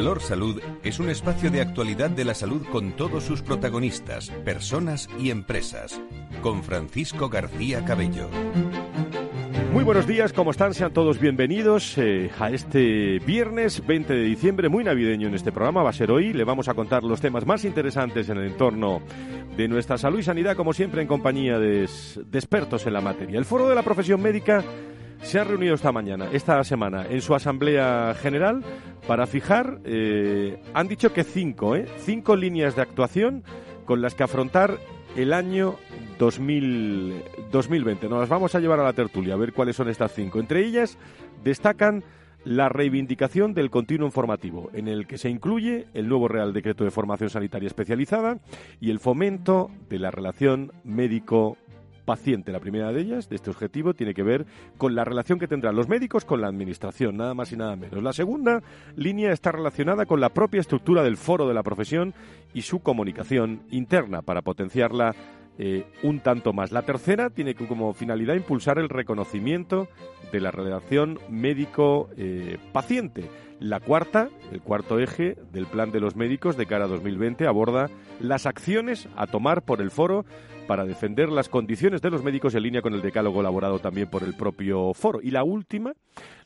Valor Salud es un espacio de actualidad de la salud con todos sus protagonistas, personas y empresas. Con Francisco García Cabello. Muy buenos días, ¿cómo están? Sean todos bienvenidos eh, a este viernes 20 de diciembre, muy navideño en este programa. Va a ser hoy, le vamos a contar los temas más interesantes en el entorno de nuestra salud y sanidad, como siempre en compañía de, de expertos en la materia. El Foro de la Profesión Médica se ha reunido esta mañana, esta semana, en su asamblea general para fijar, eh, han dicho que cinco, ¿eh? cinco líneas de actuación con las que afrontar el año 2000, 2020. Nos las vamos a llevar a la tertulia a ver cuáles son estas cinco. Entre ellas destacan la reivindicación del continuo informativo, en el que se incluye el nuevo Real Decreto de Formación Sanitaria Especializada y el fomento de la relación médico paciente. La primera de ellas, de este objetivo, tiene que ver con la relación que tendrán los médicos con la administración, nada más y nada menos. La segunda línea está relacionada con la propia estructura del foro de la profesión y su comunicación interna para potenciarla eh, un tanto más. La tercera tiene como finalidad impulsar el reconocimiento de la relación médico-paciente. la cuarta, el cuarto eje del plan de los médicos de cara a 2020 aborda las acciones a tomar por el foro para defender las condiciones de los médicos en línea con el decálogo elaborado también por el propio foro. Y la última,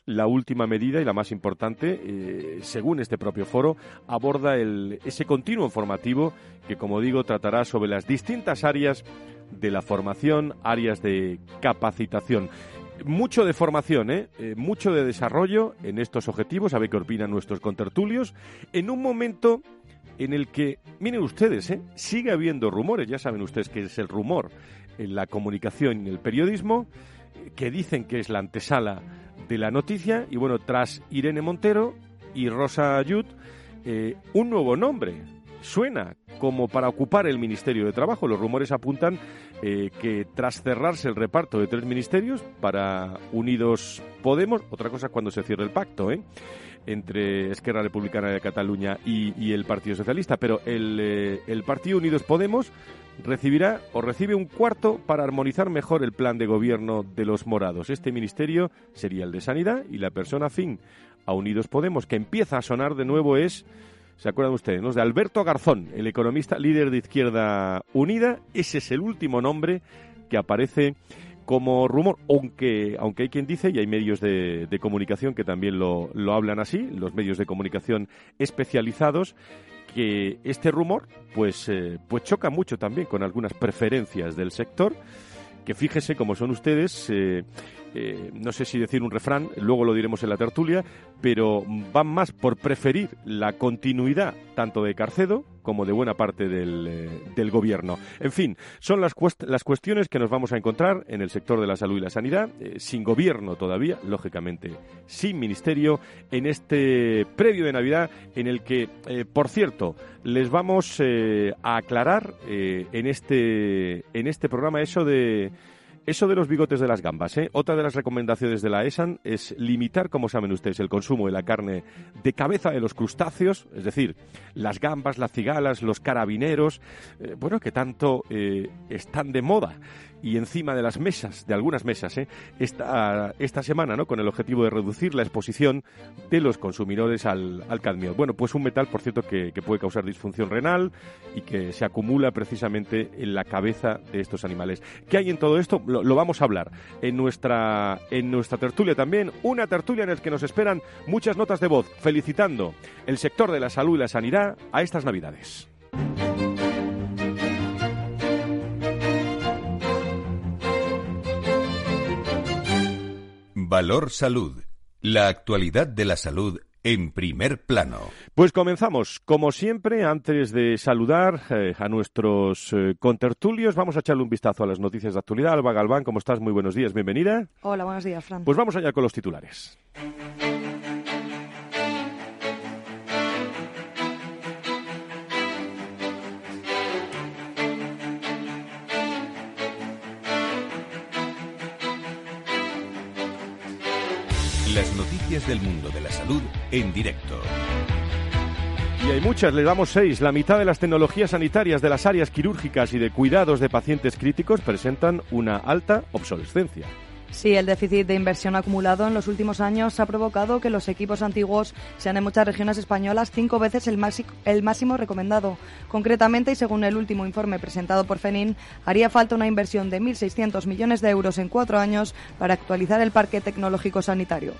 la última medida y la más importante, eh, según este propio foro, aborda el, ese continuo informativo que, como digo, tratará sobre las distintas áreas de la formación, áreas de capacitación. Mucho de formación, ¿eh? ¿eh? mucho de desarrollo en estos objetivos, a ver qué opinan nuestros contertulios, en un momento en el que, miren ustedes, ¿eh? sigue habiendo rumores, ya saben ustedes que es el rumor en la comunicación y en el periodismo, que dicen que es la antesala de la noticia, y bueno, tras Irene Montero y Rosa Ayud, eh, un nuevo nombre. Suena como para ocupar el Ministerio de Trabajo. Los rumores apuntan eh, que tras cerrarse el reparto de tres ministerios para Unidos Podemos, otra cosa cuando se cierre el pacto, ¿eh? entre Esquerra Republicana de Cataluña y, el Partido Socialista, pero eh, el, Partido Unidos Podemos recibirá o recibe un cuarto para armonizar mejor el plan de gobierno de los morados. Este ministerio sería el de Sanidad y la persona fin a Unidos Podemos, que empieza a sonar de nuevo, es, ¿se acuerdan ustedes? De Alberto Garzón, el economista líder de Izquierda Unida. Ese es el último nombre que aparece como rumor, aunque, aunque hay quien dice, y hay medios de, comunicación que también lo, lo hablan así, los medios de comunicación especializados, que este rumor pues, eh, pues choca mucho también con algunas preferencias del sector que fíjese como son ustedes, eh, eh, no sé si decir un refrán, luego lo diremos en la tertulia, pero van más por preferir la continuidad tanto de Carcedo como de buena parte del, eh, gobierno. En fin, son las, las cuestiones que nos vamos a encontrar en el sector de la salud y la sanidad, sin gobierno todavía, lógicamente sin ministerio, en este previo de Navidad en el que, por cierto, les vamos a aclarar en, este, en este programa eso de eso de los bigotes de las gambas, ¿eh? Otra de las recomendaciones de la ESAN es limitar, como saben ustedes, el consumo de la carne de cabeza de los crustáceos, es decir, las gambas, las cigalas, los carabineros, eh, bueno, que tanto eh, están de moda y encima de las mesas, de algunas mesas, ¿eh? esta, esta semana, ¿no? con el objetivo de reducir la exposición de los consumidores al, cadmio. Bueno, pues un metal, por cierto, que, puede causar disfunción renal y que se acumula precisamente en la cabeza de estos animales. ¿Qué hay en todo esto? Lo, vamos a hablar en nuestra, en nuestra tertulia también, una tertulia en la que nos esperan muchas notas de voz felicitando el sector de la salud y la sanidad a estas Navidades. Valor Salud. La actualidad de la salud en primer plano. Pues comenzamos. Como siempre, antes de saludar eh, a nuestros eh, contertulios, vamos a echarle un vistazo a las noticias de actualidad. Alba Galván, ¿cómo estás? Muy buenos días, bienvenida. Hola, buenos días, Fran. Pues vamos allá con los titulares. Las noticias del mundo de la salud en directo. Y hay muchas, le damos seis. La mitad de las tecnologías sanitarias de las áreas quirúrgicas y de cuidados de pacientes críticos presentan una alta obsolescencia. Sí, el déficit de inversión acumulado en los últimos años ha provocado que los equipos antiguos sean en muchas regiones españolas cinco veces el, máximo recomendado. Concretamente, y según el último informe presentado por FENIN, haría falta una inversión de 1.600 millones de euros en cuatro años para actualizar el parque tecnológico sanitario.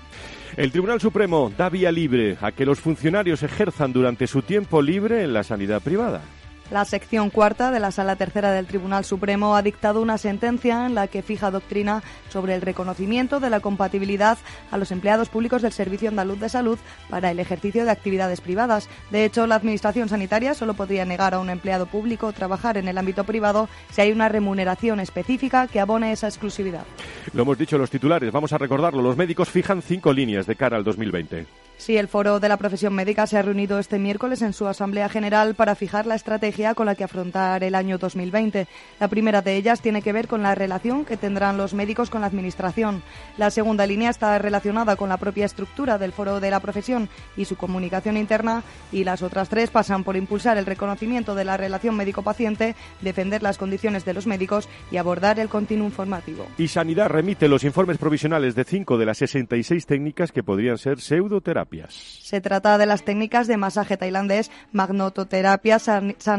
El Tribunal Supremo da vía libre a que los funcionarios ejerzan durante su tiempo libre en la sanidad privada. La sección cuarta de la Sala Tercera del Tribunal Supremo ha dictado una sentencia en la que fija doctrina sobre el reconocimiento de la compatibilidad a los empleados públicos del Servicio Andaluz de Salud para el ejercicio de actividades privadas. De hecho, la Administración Sanitaria solo podría negar a un empleado público trabajar en el ámbito privado si hay una remuneración específica que abone esa exclusividad. Lo hemos dicho los titulares, vamos a recordarlo. Los médicos fijan cinco líneas de cara al 2020. Sí, el Foro de la Profesión Médica se ha reunido este miércoles en su Asamblea General para fijar la estrategia con la que afrontar el año 2020. La primera de ellas tiene que ver con la relación que tendrán los médicos con la Administración. La segunda línea está relacionada con la propia estructura del Foro de la Profesión y su comunicación interna y las otras tres pasan por impulsar el reconocimiento de la relación médico-paciente, defender las condiciones de los médicos y abordar el continuo informativo. Y Sanidad remite los informes provisionales de cinco de las 66 técnicas que podrían ser pseudoterapia. Se trata de las técnicas de masaje tailandés, magnototerapia,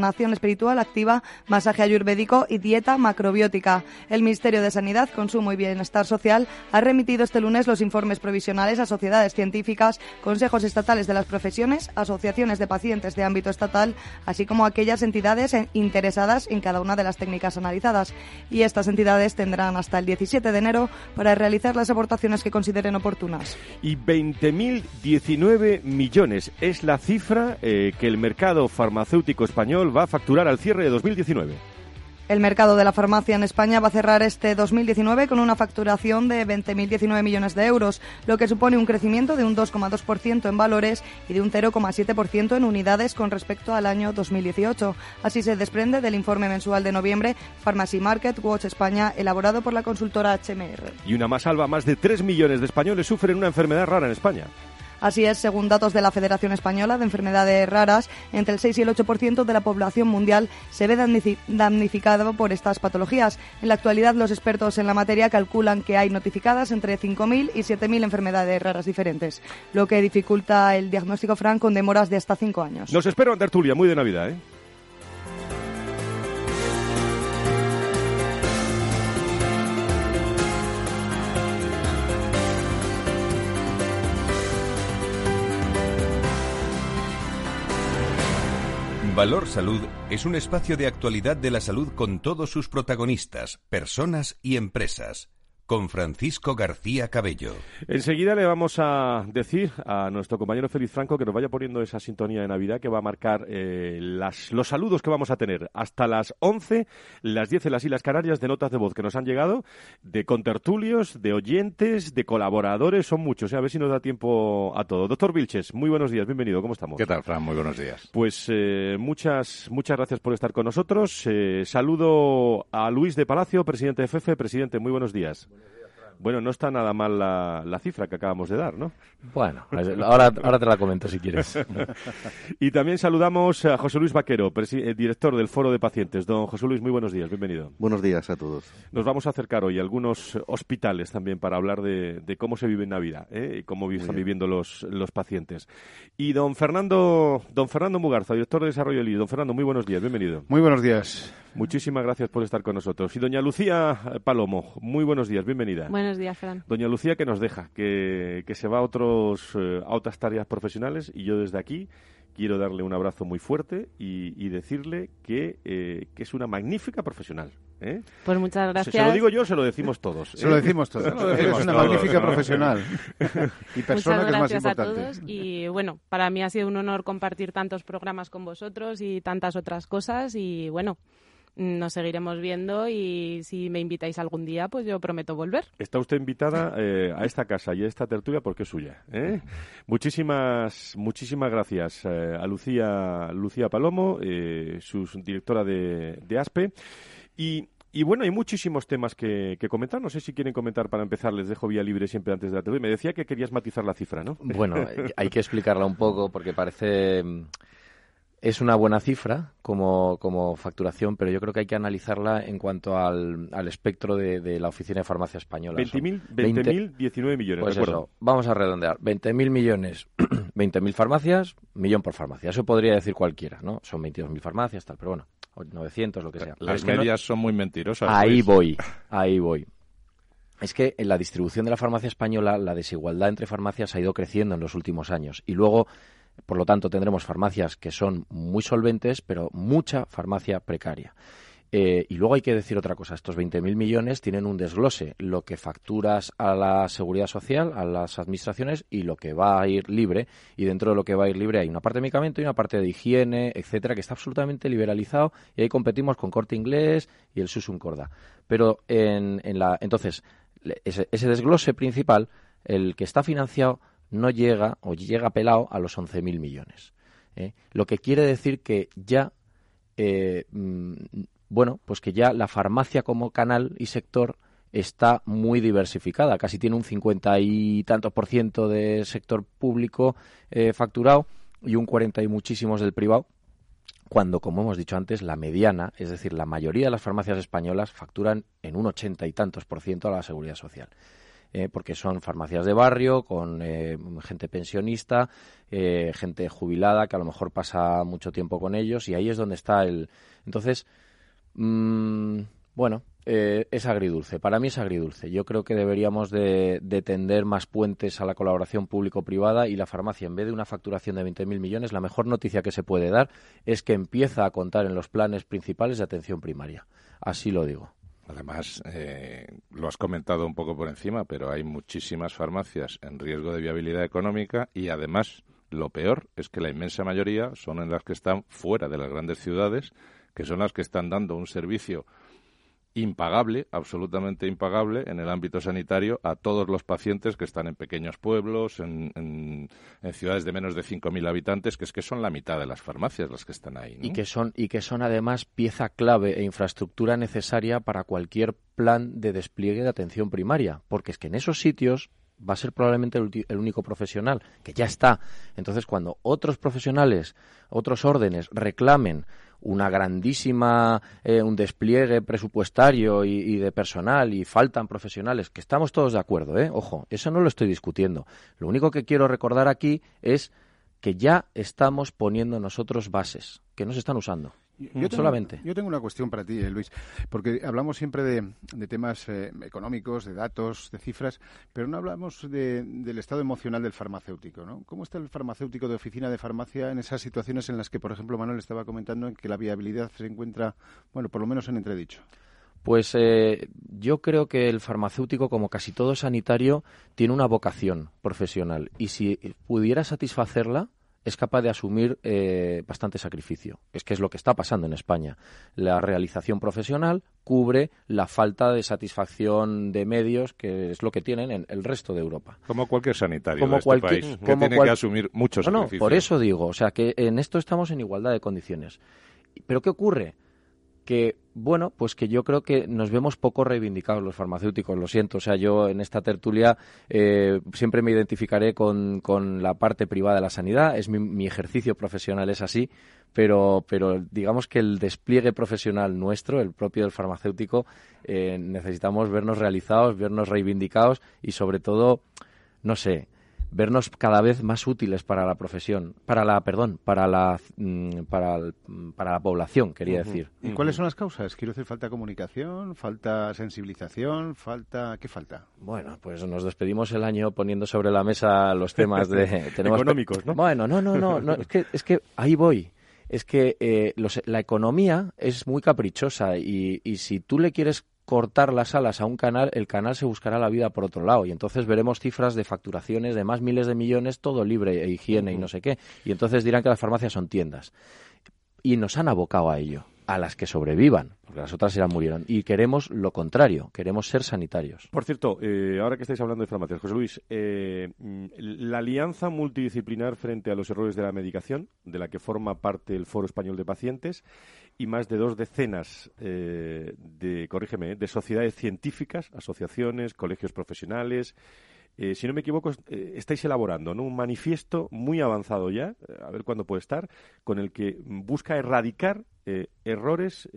sanación espiritual activa, masaje ayurvédico y dieta macrobiótica. El Ministerio de Sanidad, Consumo y Bienestar Social ha remitido este lunes los informes provisionales a sociedades científicas, consejos estatales de las profesiones, asociaciones de pacientes de ámbito estatal, así como aquellas entidades interesadas en cada una de las técnicas analizadas. Y estas entidades tendrán hasta el 17 de enero para realizar las aportaciones que consideren oportunas. Y 20.000 19 millones es la cifra eh, que el mercado farmacéutico español va a facturar al cierre de 2019. El mercado de la farmacia en España va a cerrar este 2019 con una facturación de 20.019 millones de euros, lo que supone un crecimiento de un 2,2% en valores y de un 0,7% en unidades con respecto al año 2018. Así se desprende del informe mensual de noviembre Pharmacy Market Watch España, elaborado por la consultora HMR. Y una más salva, más de 3 millones de españoles sufren una enfermedad rara en España. Así es, según datos de la Federación Española de Enfermedades Raras, entre el 6 y el 8% de la población mundial se ve damnificado por estas patologías. En la actualidad, los expertos en la materia calculan que hay notificadas entre 5.000 y 7.000 enfermedades raras diferentes, lo que dificulta el diagnóstico franco con demoras de hasta 5 años. Nos espero en tertulia, muy de Navidad, ¿eh? Valor Salud es un espacio de actualidad de la salud con todos sus protagonistas, personas y empresas con Francisco García Cabello. Enseguida le vamos a decir a nuestro compañero Félix Franco que nos vaya poniendo esa sintonía de Navidad que va a marcar eh, las, los saludos que vamos a tener hasta las 11, las 10 en las Islas Canarias de notas de voz que nos han llegado, de contertulios, de oyentes, de colaboradores, son muchos, ¿eh? a ver si nos da tiempo a todo. Doctor Vilches, muy buenos días, bienvenido, ¿cómo estamos? ¿Qué tal, Fran? Muy buenos días. Pues eh, muchas, muchas gracias por estar con nosotros. saludo a Luis de Palacio, presidente de FEFE. Presidente, muy buenos días. Bueno, no está nada mal la, cifra que acabamos de dar, ¿no? Bueno, ahora, ahora te la comento si quieres. y también saludamos a José Luis Vaquero, eh, director del Foro de Pacientes. Don José Luis, muy buenos días, bienvenido. Buenos días a todos. Nos vamos a acercar hoy a algunos hospitales también para hablar de, cómo se vive en Navidad ¿eh? y cómo están viviendo los, los pacientes. Y don Fernando, don Fernando Mugarza, director de Desarrollo del Don Fernando, muy buenos días, bienvenido. Muy buenos días. Muchísimas gracias por estar con nosotros. Y doña Lucía Palomo, muy buenos días, bienvenida. Buenos días, Fran. Doña Lucía que nos deja, que, se va a, otros, eh, a otras tareas profesionales y yo desde aquí quiero darle un abrazo muy fuerte y, decirle que, eh, que, es una magnífica profesional. ¿eh? Pues muchas gracias. Se, lo digo yo, se lo decimos todos. Se lo decimos todos. es una magnífica profesional y persona muchas que es más importante. a todos y bueno, para mí ha sido un honor compartir tantos programas con vosotros y tantas otras cosas y bueno, nos seguiremos viendo y si me invitáis algún día, pues yo prometo volver. Está usted invitada eh, a esta casa y a esta tertulia porque es suya. ¿eh? Muchísimas, muchísimas gracias eh, a Lucía, Lucía Palomo, su directora de, de ASPE. Y Y bueno, hay muchísimos temas que, que, comentar. No sé si quieren comentar para empezar. Les dejo vía libre siempre antes de la TV. Me decía que querías matizar la cifra, ¿no? Bueno, hay que explicarla un poco porque parece es una buena cifra como, como, facturación, pero yo creo que hay que analizarla en cuanto al, al espectro de, de, la Oficina de Farmacia Española. 20.000, 20, 19 millones. Pues eso, vamos a redondear. 20.000 millones, 20.000 farmacias, millón por farmacia. Eso podría decir cualquiera, ¿no? Son 22.000 farmacias, tal, pero bueno, 900, lo que sea. Las medias son muy mentirosas. Ahí voy, ahí voy. Es que en la distribución de la farmacia española la desigualdad entre farmacias ha ido creciendo en los últimos años. Y luego por lo tanto, tendremos farmacias que son muy solventes, pero mucha farmacia precaria. Eh, y luego hay que decir otra cosa, estos 20.000 millones tienen un desglose, lo que facturas a la seguridad social, a las administraciones y lo que va a ir libre. Y dentro de lo que va a ir libre hay una parte de medicamento y una parte de higiene, etcétera, que está absolutamente liberalizado y ahí competimos con Corte Inglés y el Susun Corda. Pero en, en la, entonces, ese desglose principal, el que está financiado no llega o llega pelado a los 11.000 millones. ¿eh? Lo que quiere decir que ya, eh, mm, bueno, pues que ya la farmacia como canal y sector está muy diversificada, casi tiene un 50 y tantos por ciento de sector público eh, facturado y un 40 y muchísimos del privado, cuando, como hemos dicho antes, la mediana, es decir, la mayoría de las farmacias españolas facturan en un 80 y tantos por ciento a la seguridad social. Eh, porque son farmacias de barrio, con eh, gente pensionista, eh, gente jubilada que a lo mejor pasa mucho tiempo con ellos y ahí es donde está el... Entonces, mmm, bueno, es agridulce. Para mí es agridulce. Yo creo que deberíamos de, de tender más puentes a la colaboración público-privada y la farmacia, en vez de una facturación de 20.000 millones, la mejor noticia que se puede dar es que empieza a contar en los planes principales de atención primaria. Así lo digo. Además, eh, lo has comentado un poco por encima, pero hay muchísimas farmacias en riesgo de viabilidad económica y además lo peor es que la inmensa mayoría son en las que están fuera de las grandes ciudades, que son las que están dando un servicio impagable, absolutamente impagable en el ámbito sanitario a todos los pacientes que están en pequeños pueblos, en, en, ciudades de menos de 5.000 habitantes, que es que son la mitad de las farmacias las que están ahí. ¿no? Y, que son, y que son además pieza clave e infraestructura necesaria para cualquier plan de despliegue de atención primaria, porque es que en esos sitios va a ser probablemente el, único profesional, que ya está. Entonces, cuando otros profesionales, otros órdenes reclamen una grandísima, eh, un despliegue presupuestario y, de personal y faltan profesionales, que estamos todos de acuerdo, ¿eh? Ojo, eso no lo estoy discutiendo. Lo único que quiero recordar aquí es que ya estamos poniendo nosotros bases, que no se están usando. Yo tengo, solamente. Yo tengo una cuestión para ti, eh, Luis, porque hablamos siempre de, de temas eh, económicos, de datos, de cifras, pero no hablamos de, del estado emocional del farmacéutico, ¿no? ¿Cómo está el farmacéutico de oficina de farmacia en esas situaciones en las que, por ejemplo, Manuel estaba comentando que la viabilidad se encuentra, bueno, por lo menos en entredicho? Pues eh, yo creo que el farmacéutico, como casi todo sanitario, tiene una vocación profesional y si pudiera satisfacerla, es capaz de asumir eh, bastante sacrificio. Es que es lo que está pasando en España. La realización profesional cubre la falta de satisfacción de medios, que es lo que tienen en el resto de Europa. Como cualquier sanitario como de este cualquier, país, que como tiene cual... que asumir muchos no, sacrificios. No, por eso digo, o sea, que en esto estamos en igualdad de condiciones. Pero ¿qué ocurre? Que, bueno, pues que yo creo que nos vemos poco reivindicados los farmacéuticos, lo siento. O sea, yo en esta tertulia eh, siempre me identificaré con, con, la parte privada de la sanidad, es mi, mi, ejercicio profesional es así, pero, pero digamos que el despliegue profesional nuestro, el propio del farmacéutico, eh, necesitamos vernos realizados, vernos reivindicados y sobre todo, no sé, vernos cada vez más útiles para la profesión, para la, perdón, para la, mm, para, para la población, quería uh -huh. decir. ¿Y cuáles son las causas? Quiero decir, falta comunicación, falta sensibilización, falta, ¿qué falta? Bueno, pues nos despedimos el año poniendo sobre la mesa los temas de tenemos económicos, ¿no? Bueno, no, no, no, no es que es que ahí voy. Es que eh, los, la economía es muy caprichosa y, y si tú le quieres cortar las alas a un canal, el canal se buscará la vida por otro lado y entonces veremos cifras de facturaciones de más miles de millones, todo libre e higiene uh -huh. y no sé qué. Y entonces dirán que las farmacias son tiendas. Y nos han abocado a ello. a las que sobrevivan, porque las otras ya murieron. Y queremos lo contrario, queremos ser sanitarios. Por cierto, eh, ahora que estáis hablando de farmacias, José Luis, eh, la alianza multidisciplinar frente a los errores de la medicación, de la que forma parte el Foro Español de Pacientes, y más de dos decenas eh, de, corrígeme, de sociedades científicas, asociaciones, colegios profesionales, eh, si no me equivoco, eh, estáis elaborando un manifiesto muy avanzado ya, eh, a ver cuándo puede estar, con el que busca erradicar errores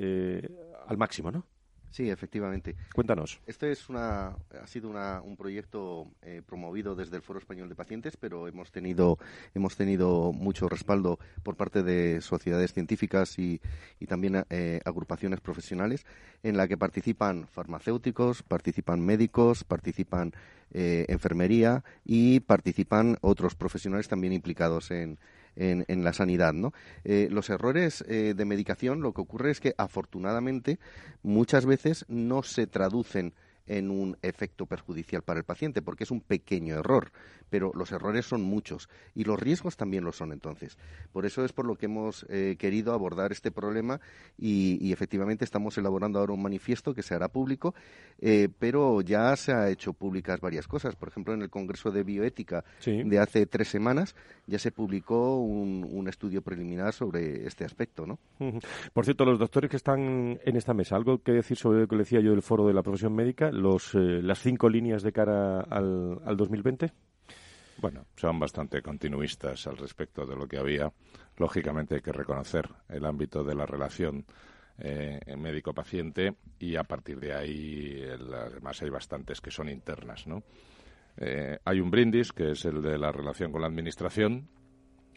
al máximo, ¿no? Sí, efectivamente. Cuéntanos. Este es una, ha sido un proyecto promovido desde el Foro Español de Pacientes, pero hemos tenido, hemos tenido mucho respaldo por parte de sociedades científicas y, y también agrupaciones profesionales en la que participan farmacéuticos, participan médicos, participan eh, enfermería y participan otros profesionales también implicados en, en, la sanidad. ¿no? Eh, los errores eh, de medicación, lo que ocurre es que afortunadamente muchas veces no se traducen en un efecto perjudicial para el paciente, porque es un pequeño error, pero los errores son muchos y los riesgos también lo son entonces. Por eso es por lo que hemos eh, querido abordar este problema y, efectivamente estamos elaborando ahora un manifiesto que se hará público, eh, pero ya se ha hecho públicas varias cosas. Por ejemplo, en el Congreso de Bioética de hace tres semanas ya se publicó un, estudio preliminar sobre este aspecto. ¿no? Por cierto, los doctores que están en esta mesa, ¿algo que decir sobre lo que decía yo del foro de la profesión médica? los, eh, las cinco líneas de cara al, al 2020? Bueno, son bastante continuistas al respecto de lo que había. Lógicamente hay que reconocer el ámbito de la relación eh, médico-paciente y a partir de ahí, además, hay bastantes que son internas, ¿no? Eh, hay un brindis, que es el de la relación con la Administración,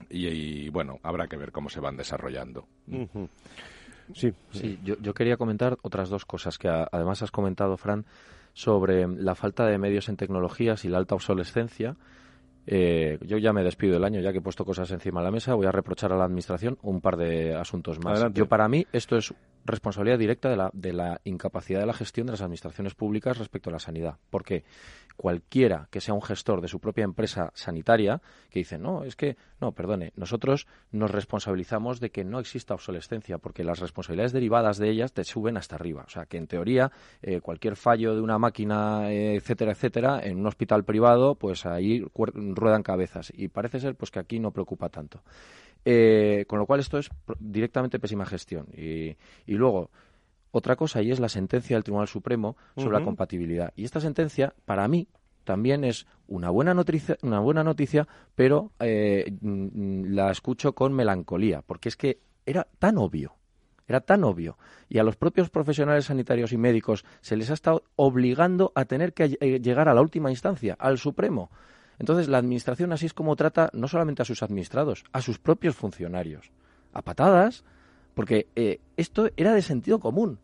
y, bueno, habrá que ver cómo se van desarrollando. Sí, sí yo, yo, quería comentar otras dos cosas que además has comentado, Fran, sobre la falta de medios en tecnologías y la alta obsolescencia. Eh, yo ya me despido del año, ya que he puesto cosas encima de la mesa. Voy a reprochar a la Administración un par de asuntos más. Yo, para mí, esto es responsabilidad directa de la, de la incapacidad de la gestión de las administraciones públicas respecto a la sanidad. Porque cualquiera que sea un gestor de su propia empresa sanitaria que dice, no, es que, no, perdone, nosotros nos responsabilizamos de que no exista obsolescencia, porque las responsabilidades derivadas de ellas te suben hasta arriba. O sea, que en teoría, eh, cualquier fallo de una máquina, etcétera, etcétera, en un hospital privado, pues ahí ruedan cabezas. Y parece ser pues que aquí no preocupa tanto. Eh, con lo cual, esto es directamente pésima gestión. Y, y luego, otra cosa y es la sentencia del Tribunal Supremo sobre la compatibilidad. Y esta sentencia, para mí, también es una buena noticia, una buena noticia pero eh, mm, la escucho con melancolía, porque es que era tan obvio, era tan obvio. Y a los propios profesionales sanitarios y médicos se les ha estado obligando a tener que eh, llegar a la última instancia, al Supremo. Entonces, la Administración así es como trata no solamente a sus administrados, a sus propios funcionarios. A patadas, porque eh, esto era de sentido común.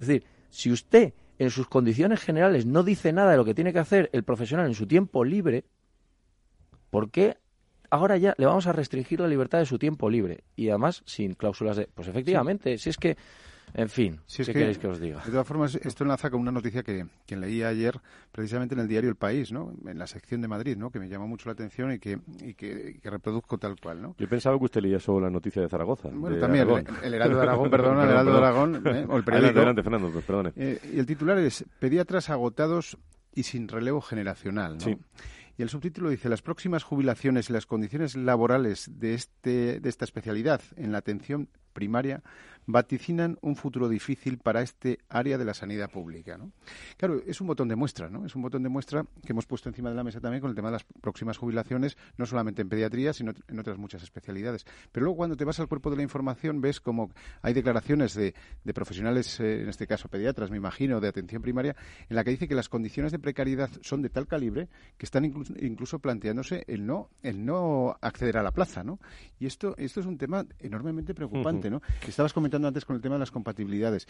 Es decir, si usted en sus condiciones generales no dice nada de lo que tiene que hacer el profesional en su tiempo libre, ¿por qué ahora ya le vamos a restringir la libertad de su tiempo libre? Y además sin cláusulas de... Pues efectivamente, si es que en fin, si ¿qué queréis que os diga? De todas formas, esto enlaza con una noticia que, que leí ayer precisamente en el diario El País, ¿no? en la sección de Madrid, ¿no? que me llamó mucho la atención y que, y que, reproduzco tal cual. ¿no? Yo pensaba que usted leía solo la noticia de Zaragoza. Bueno, también, el, Heraldo de Aragón, perdón, el Heraldo de Aragón, ¿eh? o el periódico. Adelante, Fernando, pues, perdone. Eh, y el titular es Pediatras agotados y sin relevo generacional. ¿no? Sí. Y el subtítulo dice, las próximas jubilaciones y las condiciones laborales de, este, de esta especialidad en la atención primaria vaticinan un futuro difícil para este área de la sanidad pública. ¿no? Claro, es un botón de muestra, ¿no? Es un botón de muestra que hemos puesto encima de la mesa también con el tema de las próximas jubilaciones, no solamente en pediatría, sino en otras muchas especialidades. Pero luego cuando te vas al cuerpo de la información ves como hay declaraciones de, profesionales, eh, en este caso pediatras, me imagino, de atención primaria, en la que dice que las condiciones de precariedad son de tal calibre que están incluso, incluso planteándose el no, el no acceder a la plaza, ¿no? Y esto, esto es un tema enormemente preocupante, ¿no? Estabas comentando antes con el tema de las compatibilidades.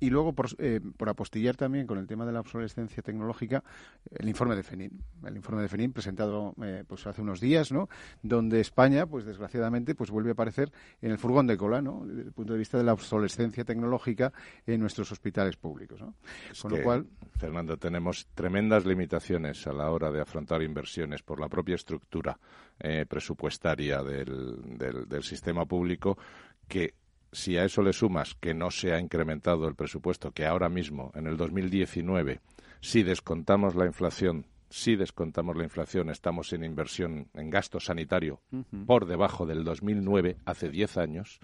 Y luego, por, eh, por, apostillar también con el tema de la obsolescencia tecnológica, el informe de FENIN. El informe de FENIN presentado eh, pues hace unos días, ¿no? Donde España, pues desgraciadamente, pues vuelve a aparecer en el furgón de cola, ¿no? Desde el punto de vista de la obsolescencia tecnológica en nuestros hospitales públicos, ¿no? con lo cual... Fernando, tenemos tremendas limitaciones a la hora de afrontar inversiones por la propia estructura eh, presupuestaria del, del sistema público que si a eso le sumas que no se ha incrementado el presupuesto, que ahora mismo, en el 2019, si descontamos la inflación si descontamos la inflación, estamos en inversión en gasto sanitario por debajo del 2009, hace 10 años.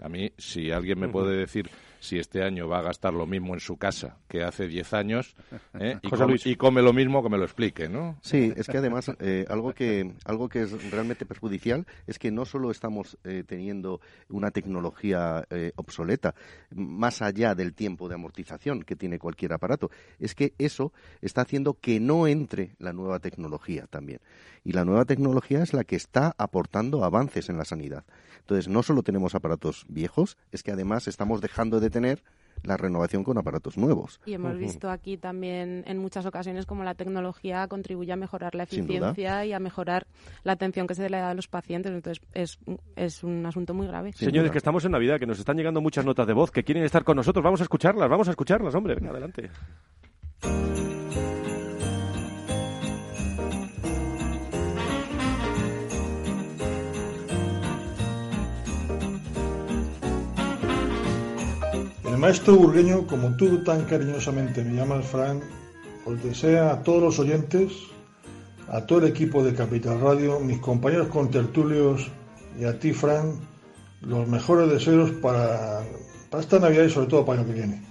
A mí, si alguien me puede decir si este año va a gastar lo mismo en su casa que hace 10 años ¿eh? y, come, y, come, lo mismo, que me lo explique, ¿no? Sí, es que además eh, algo que algo que es realmente perjudicial es que no solo estamos eh, teniendo una tecnología obsoleta, más allá del tiempo de amortización que tiene cualquier aparato, es que eso está haciendo que no entre la nueva tecnología también. Y la nueva tecnología es la que está aportando avances en la sanidad. Entonces, no solo tenemos aparatos viejos, es que además estamos dejando de tener la renovación con aparatos nuevos. Y hemos visto aquí también en muchas ocasiones cómo la tecnología contribuye a mejorar la eficiencia y a mejorar la atención que se le da a los pacientes. Entonces es, es un asunto muy grave. Señores, que estamos en Navidad, que nos están llegando muchas notas de voz, que quieren estar con nosotros. Vamos a escucharlas, vamos a escucharlas, hombre. Venga, adelante. El maestro burgueño, como tú tan cariñosamente me llamas, Frank, os desea a todos los oyentes, a todo el equipo de Capital Radio, mis compañeros contertulios y a ti, Frank, los mejores deseos para, esta Navidad y sobre todo para el año que viene.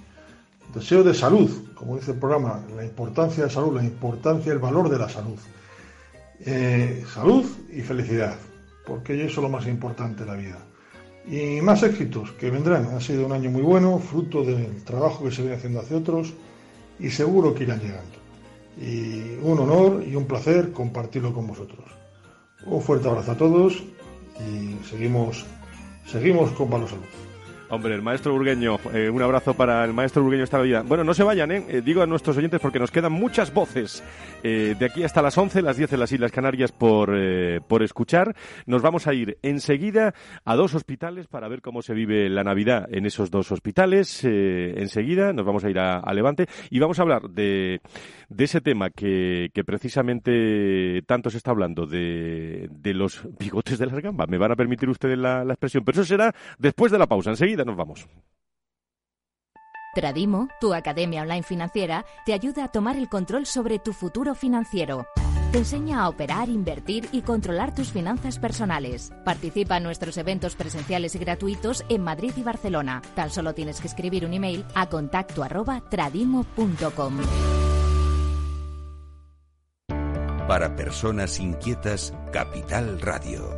Deseo de salud, como dice el programa, la importancia de salud, la importancia, el valor de la salud. Eh, salud y felicidad, porque eso es lo más importante de la vida y más éxitos que vendrán. Ha sido un año muy bueno, fruto del trabajo que se viene haciendo hacia otros y seguro que irán llegando. Y un honor y un placer compartirlo con vosotros. Un fuerte abrazo a todos y seguimos, seguimos con Palo Salud. Hombre, el maestro burgueño, eh, un abrazo para el maestro burgueño esta vida. Bueno, no se vayan, ¿eh? ¿eh? digo a nuestros oyentes porque nos quedan muchas voces eh, de aquí hasta las 11, las 10 en las Islas Canarias por, por escuchar. Nos vamos a ir enseguida a dos hospitales para ver cómo se vive la Navidad en esos dos hospitales. enseguida nos vamos a ir a, Levante y vamos a hablar de, de ese tema que, que, precisamente tanto se está hablando, de, de los bigotes de las gambas. Me van a permitir ustedes la, la expresión, pero eso será después de la pausa. Enseguida nos vamos. Tradimo, tu academia online financiera, te ayuda a tomar el control sobre tu futuro financiero. Te enseña a operar, invertir y controlar tus finanzas personales. Participa en nuestros eventos presenciales y gratuitos en Madrid y Barcelona. Tan solo tienes que escribir un email a contacto tradimo.com. Para personas inquietas, Capital Radio.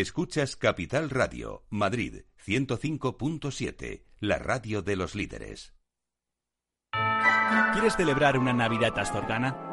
Escuchas Capital Radio, Madrid 105.7, la radio de los líderes. ¿Quieres celebrar una Navidad astorgana?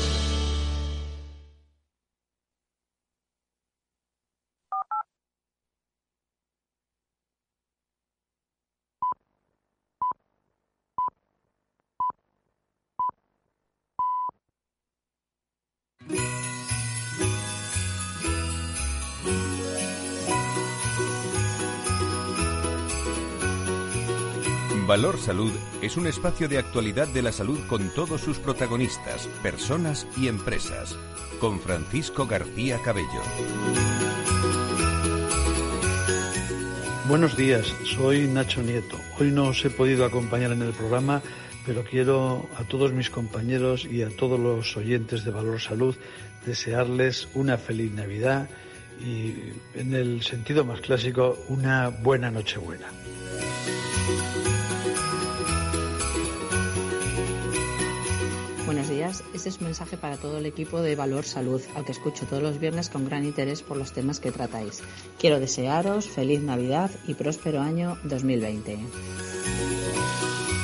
Valor Salud es un espacio de actualidad de la salud con todos sus protagonistas, personas y empresas. Con Francisco García Cabello. Buenos días, soy Nacho Nieto. Hoy no os he podido acompañar en el programa, pero quiero a todos mis compañeros y a todos los oyentes de Valor Salud desearles una feliz Navidad y, en el sentido más clásico, una buena Nochebuena. Buenos días, este es un mensaje para todo el equipo de Valor Salud, al que escucho todos los viernes con gran interés por los temas que tratáis. Quiero desearos feliz Navidad y próspero año 2020.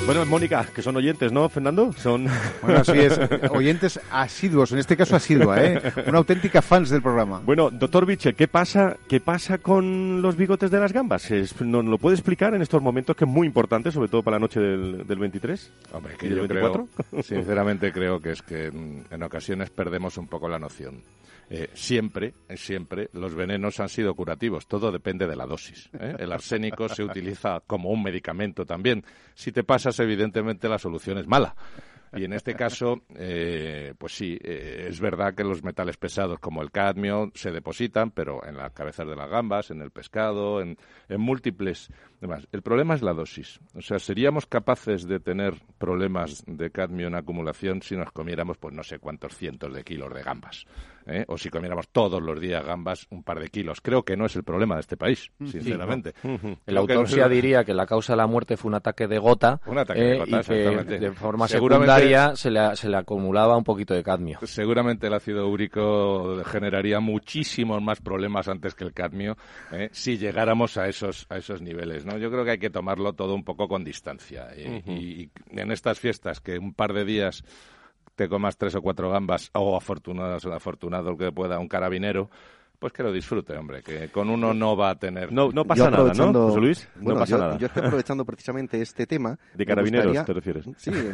Bueno, Mónica, que son oyentes, ¿no, Fernando? Son... Bueno, así es. Oyentes asiduos, en este caso asidua, ¿eh? Una auténtica fans del programa. Bueno, doctor Biche, ¿qué pasa, ¿qué pasa con los bigotes de las gambas? ¿Nos lo puede explicar en estos momentos que es muy importante, sobre todo para la noche del, 23? Hombre, que yo 24? sinceramente creo que es que en ocasiones perdemos un poco la noción. Eh, siempre, siempre los venenos han sido curativos. Todo depende de la dosis. ¿eh? El arsénico se utiliza como un medicamento también. Si te pasas, evidentemente la solución es mala. Y en este caso, eh, pues sí, eh, es verdad que los metales pesados como el cadmio se depositan, pero en las cabezas de las gambas, en el pescado, en, en múltiples demás. El problema es la dosis. O sea, seríamos capaces de tener problemas de cadmio en acumulación si nos comiéramos, pues no sé cuántos cientos de kilos de gambas. ¿Eh? O si comiéramos todos los días gambas un par de kilos. Creo que no es el problema de este país, sinceramente. La autopsia diría que la causa de la muerte fue un ataque de gota. Un ataque de gota, y que de forma secundaria se le, se le acumulaba un poquito de cadmio. Seguramente el ácido úrico generaría muchísimos más problemas antes que el cadmio ¿eh? si llegáramos a esos, a esos niveles. ¿no? Yo creo que hay que tomarlo todo un poco con distancia. Y, en estas fiestas, que un par de días te comas tres o cuatro gambas, o afortunado, afortunado el que pueda, un carabinero, pues que lo disfrute, hombre, que con uno no va a tener... No, no pasa nada, ¿no, José Luis? No pasa yo, nada. Yo estoy aprovechando precisamente este tema... De carabineros, te refieres. Sí, me,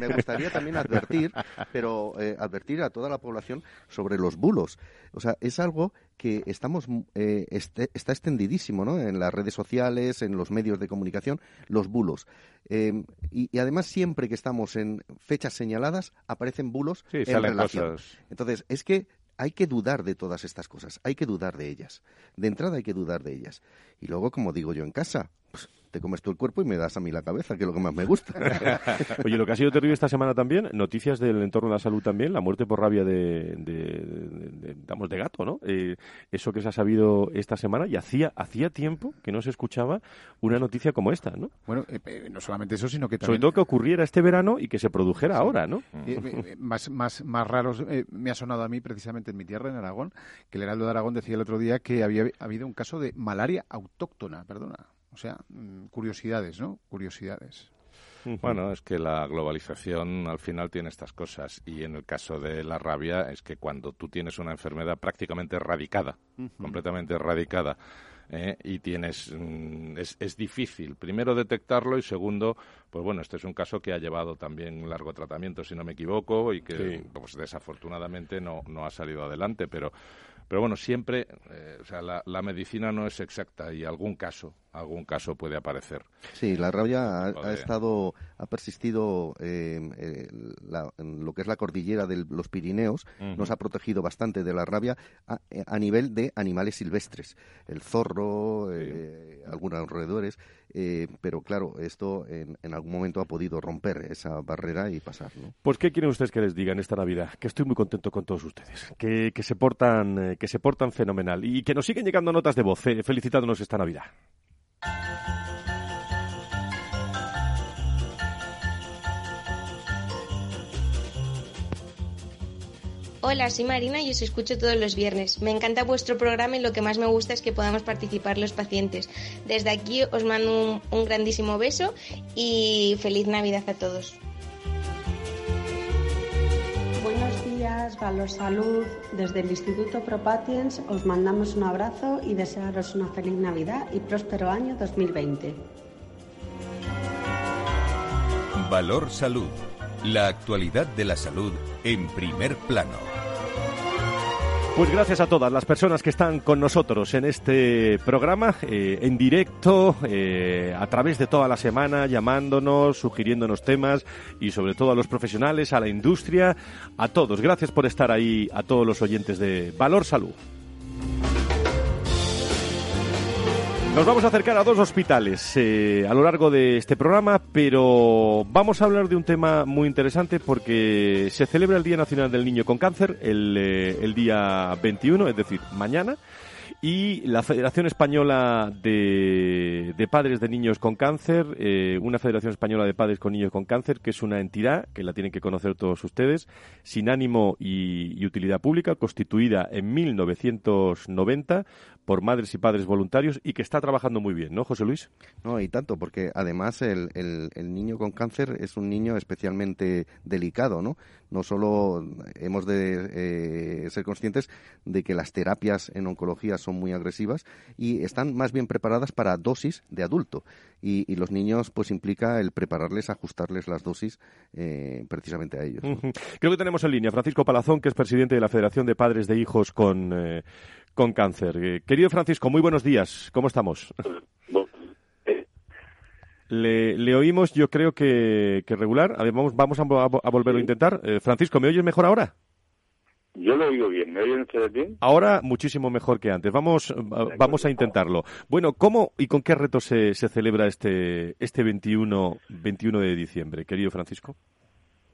me, gustaría también advertir, pero eh, advertir a toda la población sobre los bulos. O sea, es algo que estamos eh, este, está extendidísimo ¿no? en las redes sociales, en los medios de comunicación, los bulos. Eh, y, y, además, siempre que estamos en fechas señaladas, aparecen bulos sí, en relación. Cosas. Entonces, es que hay que dudar de todas estas cosas, hay que dudar de ellas. De entrada hay que dudar de ellas. Y luego, como digo yo en casa, pues, te comes tú el cuerpo y me das a mí la cabeza, que es lo que más me gusta. Oye, lo que ha sido terrible esta semana también, noticias del entorno de la salud también, la muerte por rabia de, de, de, de gato, ¿no? Eh, eso que se ha sabido esta semana y hacía hacía tiempo que no se escuchaba una noticia como esta, ¿no? Bueno, eh, no solamente eso, sino que también... Sobre todo que ocurriera este verano y que se produjera sí. ahora, ¿no? Eh, más, más, más raros, me ha sonado a mí precisamente en mi tierra, en Aragón, que el Heraldo de Aragón decía el otro día que había habido un caso de malaria autóctona, perdona. O sea, curiosidades, ¿no? Curiosidades. Bueno, es que la globalización al final tiene estas cosas y en el caso de la rabia es que cuando tú tienes una enfermedad prácticamente erradicada, uh -huh. completamente erradicada, eh, y tienes mm, es, es, difícil primero detectarlo y segundo pues bueno este es un caso que ha llevado también un largo tratamiento si no me equivoco y que sí. pues desafortunadamente no, no ha salido adelante pero pero bueno, siempre, eh, o sea, la, la, medicina no es exacta y algún caso, algún caso puede aparecer. Sí, la rabia ha, ha estado, ha persistido eh, eh, la, en lo que es la cordillera de los Pirineos, uh -huh. nos ha protegido bastante de la rabia a, a, nivel de animales silvestres, el zorro, sí. algunos roedores, pero claro, esto en, en, algún momento ha podido romper esa barrera y pasar. ¿no? Pues, ¿qué quieren ustedes que les diga en esta Navidad? Que estoy muy contento con todos ustedes, que, que se portan que se portan fenomenal y que nos siguen llegando notas de voz felicitándonos esta Navidad. Hola, soy Marina y os escucho todos los viernes. Me encanta vuestro programa y lo que más me gusta es que podamos participar los pacientes. Desde aquí os mando un, un grandísimo beso y feliz Navidad a todos. Buenos días, Valor Salud. Desde el Instituto ProPatients os mandamos un abrazo y desearos una feliz Navidad y próspero año 2020. Valor Salud. La actualidad de la salud en primer plano. Pues gracias a todas las personas que están con nosotros en este programa, eh, en directo, eh, a través de toda la semana, llamándonos, sugiriéndonos temas y sobre todo a los profesionales, a la industria, a todos. Gracias por estar ahí, a todos los oyentes de Valor Salud. Nos vamos a acercar a dos hospitales eh, a lo largo de este programa, pero vamos a hablar de un tema muy interesante porque se celebra el Día Nacional del Niño con Cáncer el, eh, el día 21, es decir, mañana. Y la Federación Española de, de Padres de Niños con Cáncer, eh, una Federación Española de Padres con Niños con Cáncer, que es una entidad, que la tienen que conocer todos ustedes, sin ánimo y, y utilidad pública, constituida en 1990 por madres y padres voluntarios y que está trabajando muy bien, ¿no, José Luis? No, y tanto, porque además el, el, el niño con cáncer es un niño especialmente delicado, ¿no? No solo hemos de eh, ser conscientes de que las terapias en oncología son muy agresivas y están más bien preparadas para dosis de adulto. Y, y los niños, pues implica el prepararles, ajustarles las dosis eh, precisamente a ellos. ¿no? Creo que tenemos en línea Francisco Palazón, que es presidente de la Federación de Padres de Hijos con, eh, con Cáncer. Eh, querido Francisco, muy buenos días. ¿Cómo estamos? Le, le oímos, yo creo que, que regular. A ver, vamos, vamos a, vo- a volverlo a intentar. Eh, Francisco, ¿me oyes mejor ahora? Yo lo oigo bien. ¿Me oyen ustedes bien? Ahora muchísimo mejor que antes. Vamos, va- vamos a intentarlo. Bueno, ¿cómo y con qué reto se, se celebra este, este 21, 21 de diciembre, querido Francisco?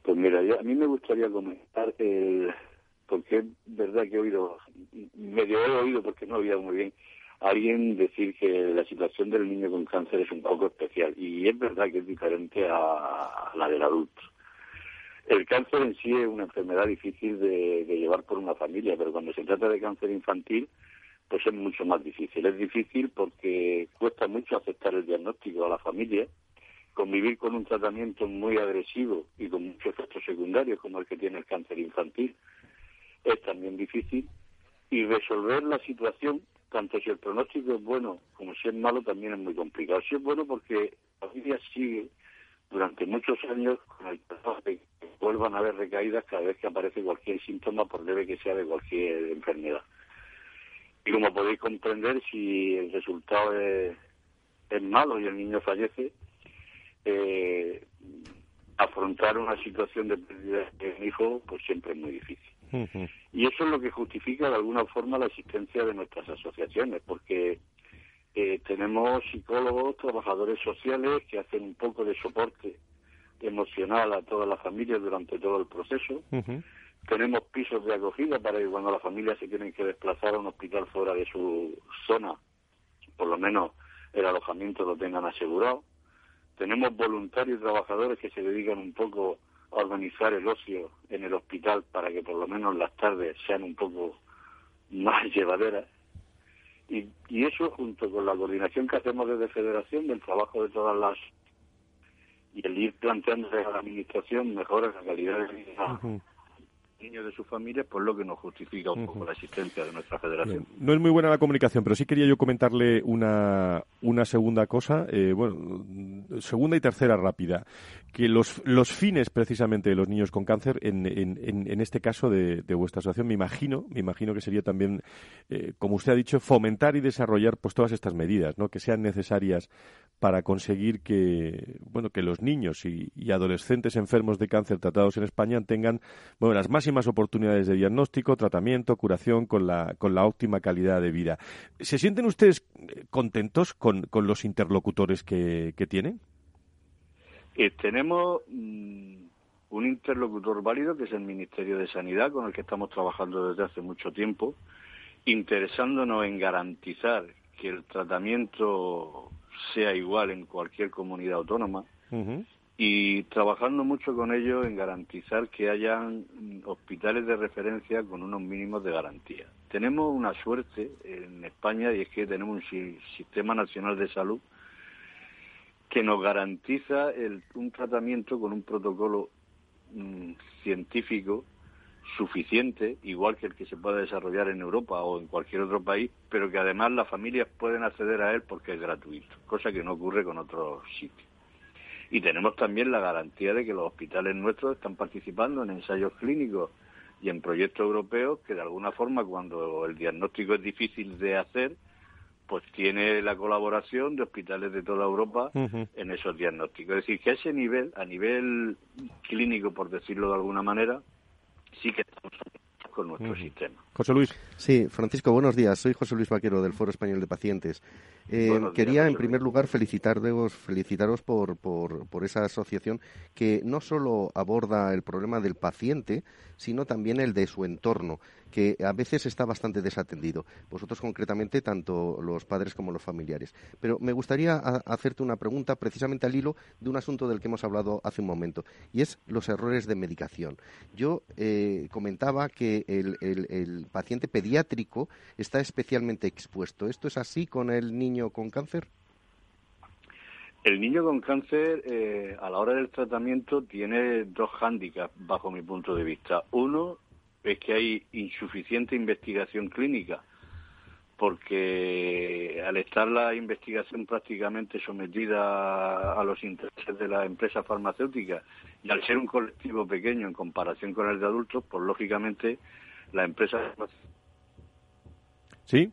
Pues mira, yo- a mí me gustaría comentar, el, porque es verdad que he oído, medio he oído porque no oído muy bien, alguien decir que la situación del niño con cáncer es un poco especial. Y es verdad que es diferente a la del adulto. El cáncer en sí es una enfermedad difícil de, de llevar por una familia, pero cuando se trata de cáncer infantil, pues es mucho más difícil. Es difícil porque cuesta mucho aceptar el diagnóstico a la familia, convivir con un tratamiento muy agresivo y con muchos efectos secundarios como el que tiene el cáncer infantil es también difícil y resolver la situación tanto si el pronóstico es bueno como si es malo también es muy complicado. Si es bueno porque la familia sigue durante muchos años con el trabajo de que vuelvan a haber recaídas cada vez que aparece cualquier síntoma por leve que sea de cualquier enfermedad. Y como podéis comprender, si el resultado es, malo y el niño fallece, eh, afrontar una situación de pérdida de un hijo pues siempre es muy difícil. Y eso es lo que justifica de alguna forma la existencia de nuestras asociaciones, porque eh, tenemos psicólogos, trabajadores sociales que hacen un poco de soporte emocional a todas las familias durante todo el proceso. Tenemos pisos de acogida para que cuando las familias se tienen que desplazar a un hospital fuera de su zona, por lo menos el alojamiento lo tengan asegurado. Tenemos voluntarios y trabajadores que se dedican un poco a organizar el ocio en el hospital para que por lo menos las tardes sean un poco más llevaderas. Y, y eso junto con la coordinación que hacemos desde Federación del trabajo de todas las y el ir planteándose a la administración mejoras la calidad de vida niños de sus familias, pues lo que nos justifica un poco la existencia de nuestra federación. No es muy buena la comunicación, pero sí quería yo comentarle una, una segunda cosa, eh, bueno, segunda y tercera rápida, que los, los fines precisamente de los niños con cáncer, en, en, en, este caso de, de vuestra asociación, me imagino, me imagino que sería también, eh, como usted ha dicho, fomentar y desarrollar pues todas estas medidas, ¿no? Que sean necesarias para conseguir que, bueno, que los niños y, y adolescentes enfermos de cáncer tratados en España tengan, bueno, las máximas oportunidades de diagnóstico, tratamiento, curación con la, con la óptima calidad de vida. ¿Se sienten ustedes eh, contentos con, con los interlocutores que, que tienen? Eh, tenemos mm, un interlocutor válido que es el Ministerio de Sanidad, con el que estamos trabajando desde hace mucho tiempo, interesándonos en garantizar que el tratamiento sea igual en cualquier comunidad autónoma y trabajando mucho con ellos en garantizar que hayan mm, hospitales de referencia con unos mínimos de garantía. Tenemos una suerte en España y es que tenemos un si- sistema nacional de salud que nos garantiza el- un tratamiento con un protocolo mm, científico suficiente, igual que el que se puede desarrollar en Europa o en cualquier otro país, pero que además las familias pueden acceder a él porque es gratuito, cosa que no ocurre con otros sitios. Y tenemos también la garantía de que los hospitales nuestros están participando en ensayos clínicos y en proyectos europeos que de alguna forma cuando el diagnóstico es difícil de hacer, pues tiene la colaboración de hospitales de toda Europa en esos diagnósticos. Es decir, que a ese nivel, a nivel clínico, por decirlo de alguna manera, sí que estamos con nuestro sistema. José Luis. Sí, Francisco, buenos días. Soy José Luis Vaquero del Foro Español de Pacientes. Eh, quería, en primer lugar, felicitaros, felicitaros por, por, por, esa asociación que no solo aborda el problema del paciente, sino también el de su entorno, que a veces está bastante desatendido. Vosotros, concretamente, tanto los padres como los familiares. Pero me gustaría hacerte una pregunta precisamente al hilo de un asunto del que hemos hablado hace un momento, y es los errores de medicación. Yo eh, comentaba que el, el paciente pediátrico está especialmente expuesto. ¿Esto es así con el niño? con cáncer? El niño con cáncer, eh, a la hora del tratamiento, tiene dos hándicaps, bajo mi punto de vista. Uno es que hay insuficiente investigación clínica, porque al estar la investigación prácticamente sometida a los intereses de la empresa farmacéutica y al ser un colectivo pequeño en comparación con el de adultos, pues lógicamente la empresa Sí.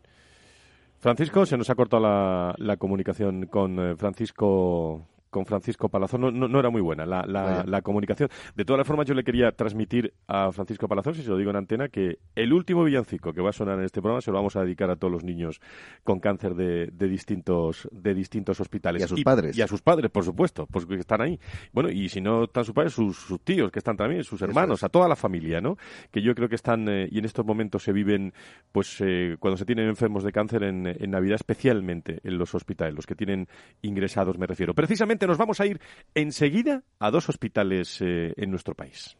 Francisco, se nos ha cortado la, la comunicación con eh, Francisco con Francisco Palazón no, no, era muy buena la, la, comunicación. De todas las formas, yo le quería transmitir a Francisco Palazón, si se lo digo en antena, que el último villancico que va a sonar en este programa se lo vamos a dedicar a todos los niños con cáncer de, de distintos, de distintos hospitales. Y a sus padres. Y a sus padres, por supuesto, pues que están ahí. Bueno, y si no están sus padres, sus, tíos, que están también, sus hermanos, a toda la familia, ¿no? Que yo creo que están, eh, y en estos momentos se viven, pues eh, cuando se tienen enfermos de cáncer en, en Navidad, especialmente en los hospitales, los que tienen ingresados, me refiero. Precisamente nos vamos a ir enseguida a dos hospitales eh, en nuestro país.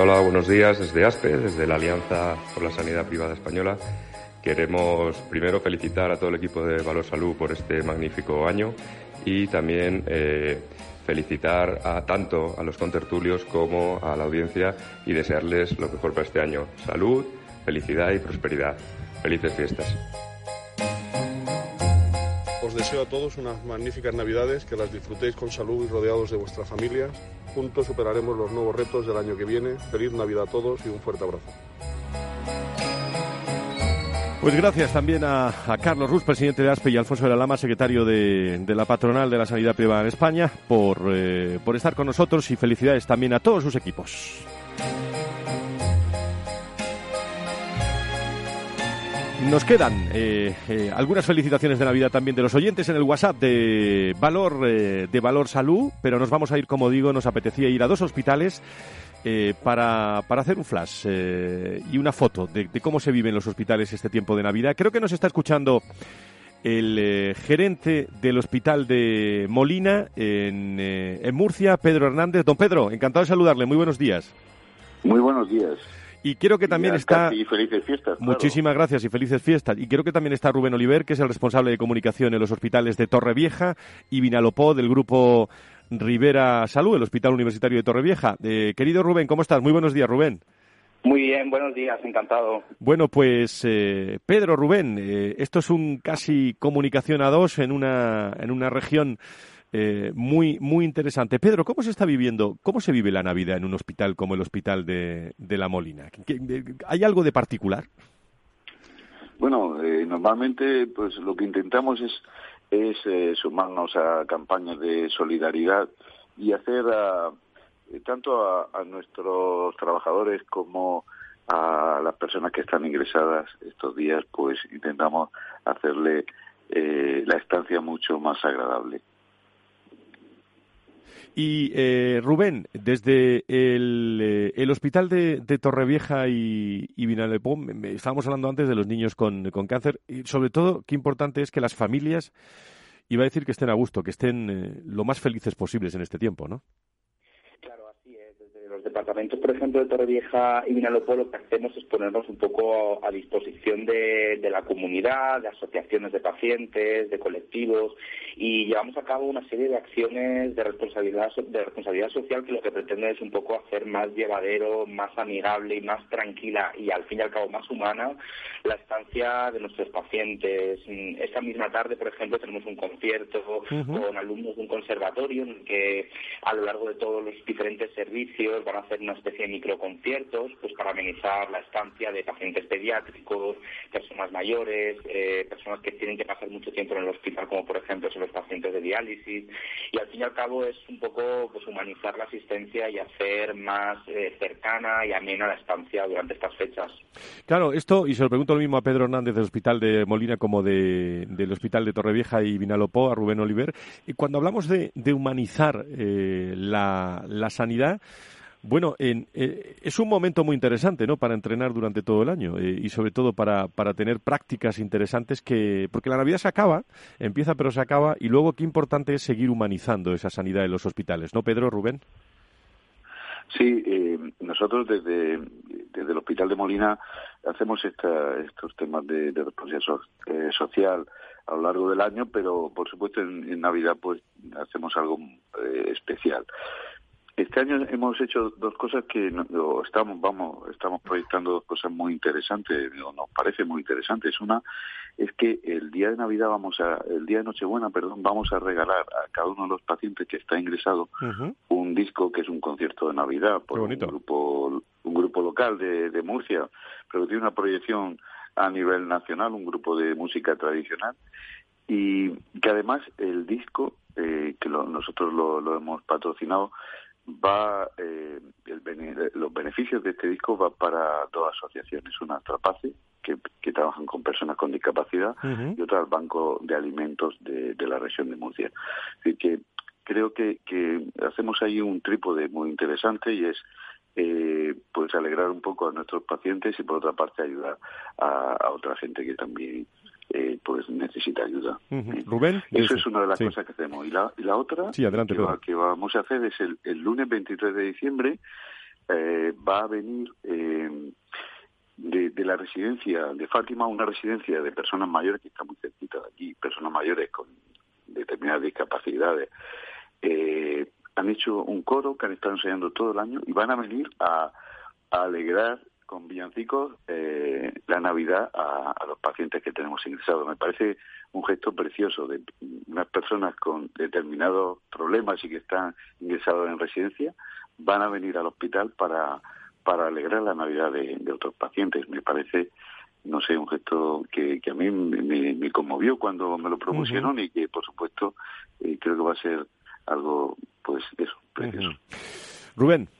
Hola, buenos días desde ASPE, desde la Alianza por la Sanidad Privada Española. Queremos primero felicitar a todo el equipo de Valor Salud por este magnífico año y también eh, felicitar a tanto a los contertulios como a la audiencia y desearles lo mejor para este año. Salud, felicidad y prosperidad. Felices fiestas. Os deseo a todos unas magníficas Navidades, que las disfrutéis con salud y rodeados de vuestra familia. Juntos superaremos los nuevos retos del año que viene. Feliz Navidad a todos y un fuerte abrazo. Pues gracias también a, Carlos Ruz, presidente de ASPE, y Alfonso de la Lama, secretario de, la Patronal de la Sanidad Privada en España, por, eh, por estar con nosotros y felicidades también a todos sus equipos. Nos quedan eh, eh, algunas felicitaciones de Navidad también de los oyentes en el WhatsApp de Valor, de Valor Salud, pero nos vamos a ir, como digo, nos apetecía ir a dos hospitales eh, para, para, hacer un flash eh, y una foto de, cómo se vive en los hospitales este tiempo de Navidad. Creo que nos está escuchando el eh, gerente del hospital de Molina en, en, Murcia, Pedro Hernández. Don Pedro, encantado de saludarle. Muy buenos días. Muy buenos días. Y quiero que también está. Y felices fiestas. Muchísimas gracias y felices fiestas. Y quiero que también está Rubén Oliver, que es el responsable de comunicación en los hospitales de Torrevieja y Vinalopó del grupo Rivera Salud, el Hospital Universitario de Torrevieja. Eh, querido Rubén, ¿cómo estás? Muy buenos días, Rubén. Muy bien, buenos días, encantado. Bueno, pues eh, Pedro, Rubén, eh, esto es un casi comunicación a dos en una, en una región muy, muy interesante. Pedro, ¿cómo se está viviendo, cómo se vive la Navidad en un hospital como el Hospital de, de La Molina? ¿Hay algo de particular? Bueno, normalmente pues lo que intentamos es es eh, sumarnos a campañas de solidaridad y hacer eh, tanto a, nuestros trabajadores como a las personas que están ingresadas estos días, pues intentamos hacerle eh, la estancia mucho más agradable. Y eh, Rubén, desde el, el hospital de, Torrevieja y, y estábamos hablando antes de los niños con, con, cáncer y sobre todo qué importante es que las familias, iba a decir que estén a gusto, que estén eh, lo más felices posibles en este tiempo, ¿no? Claro, así es. Desde los departamentos, por ejemplo, de Torrevieja y Vinalopó, lo que hacemos es ponernos un poco a, disposición de, la comunidad, de asociaciones de pacientes, de colectivos, y llevamos a cabo una serie de acciones de responsabilidad, de responsabilidad social que lo que pretende es un poco hacer más llevadero, más amigable y más tranquila y al fin y al cabo más humana la estancia de nuestros pacientes. Esta misma tarde, por ejemplo, tenemos un concierto con alumnos de un conservatorio en el que a lo largo de todos los diferentes servicios van hacer una especie de microconciertos pues para amenizar la estancia de pacientes pediátricos, personas mayores, eh, personas que tienen que pasar mucho tiempo en el hospital, como por ejemplo son los pacientes de diálisis. Y al fin y al cabo es un poco pues humanizar la asistencia y hacer más eh, cercana y amena la estancia durante estas fechas. Claro, esto, y se lo pregunto lo mismo a Pedro Hernández del Hospital de Molina como de, del Hospital de Torrevieja y Vinalopó, a Rubén Oliver, y cuando hablamos de, humanizar eh, la, la sanidad, bueno, en, eh, es un momento muy interesante, ¿no? Para entrenar durante todo el año eh, y sobre todo para, para tener prácticas interesantes que, porque la Navidad se acaba, empieza pero se acaba y luego qué importante es seguir humanizando esa sanidad en los hospitales, ¿no, Pedro, Rubén? Sí, eh, nosotros desde, desde el Hospital de Molina hacemos estos temas de, de responsabilidad social a lo largo del año, pero por supuesto en, Navidad pues hacemos algo especial. Este año hemos hecho dos cosas que estamos, vamos, estamos proyectando dos cosas muy interesantes, o nos parece muy interesantes. Una es que el día de Navidad vamos a, el día de Nochebuena, perdón, vamos a regalar a cada uno de los pacientes que está ingresado un disco que es un concierto de Navidad por un grupo, un grupo local de, de Murcia, pero tiene una proyección a nivel nacional, un grupo de música tradicional y que además el disco eh, que nosotros lo, hemos patrocinado va eh, los beneficios de este disco va para dos asociaciones. Una Trapace que, que trabajan con personas con discapacidad y otra al Banco de Alimentos de, la región de Murcia. Así que creo que, que hacemos ahí un trípode muy interesante y es eh, pues alegrar un poco a nuestros pacientes y por otra parte ayudar a otra gente que también eh, pues necesita ayuda. Rubén. Eso es una de las cosas que hacemos. Y la, y la otra que, vamos a hacer es el, lunes 23 de diciembre eh, va a venir eh, de, la residencia de Fátima, una residencia de personas mayores que está muy cerquita de aquí, personas mayores con determinadas discapacidades. han hecho un coro que han estado enseñando todo el año y van a venir a alegrar con villancicos eh, la Navidad a, los pacientes que tenemos ingresados. Me parece un gesto precioso de unas personas con determinados problemas y que están ingresados en residencia van a venir al hospital para, para alegrar la Navidad de, otros pacientes. Me parece, no sé, un gesto que, que a mí me, conmovió cuando me lo propusieron y que, por supuesto, eh, creo que va a ser algo, pues eso, precioso. Rubén.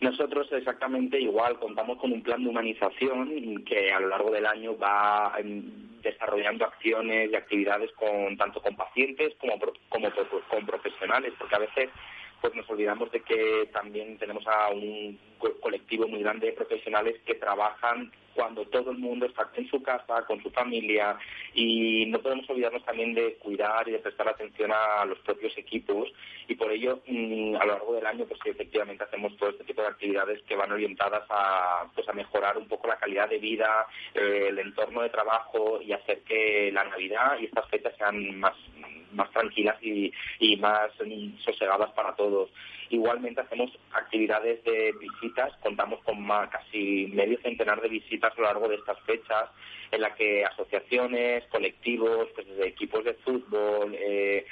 Nosotros exactamente igual contamos con un plan de humanización que a lo largo del año va em, desarrollando acciones y actividades con tanto con pacientes como, como con profesionales, porque a veces pues nos olvidamos de que también tenemos a un colectivo muy grande de profesionales que trabajan cuando todo el mundo está en su casa, con su familia, y no podemos olvidarnos también de cuidar y de prestar atención a los propios equipos, y por ello mm, a lo largo del año pues efectivamente hacemos todo este tipo de actividades que van orientadas a, pues, a mejorar un poco la calidad de vida, eh, el entorno de trabajo y hacer que la Navidad y estas fechas sean más más tranquilas y, y más mm, sosegadas para todos. Igualmente hacemos actividades de visitas, contamos con más, casi medio centenar de visitas a lo largo de estas fechas, en la que asociaciones, colectivos, pues desde equipos de fútbol, eh,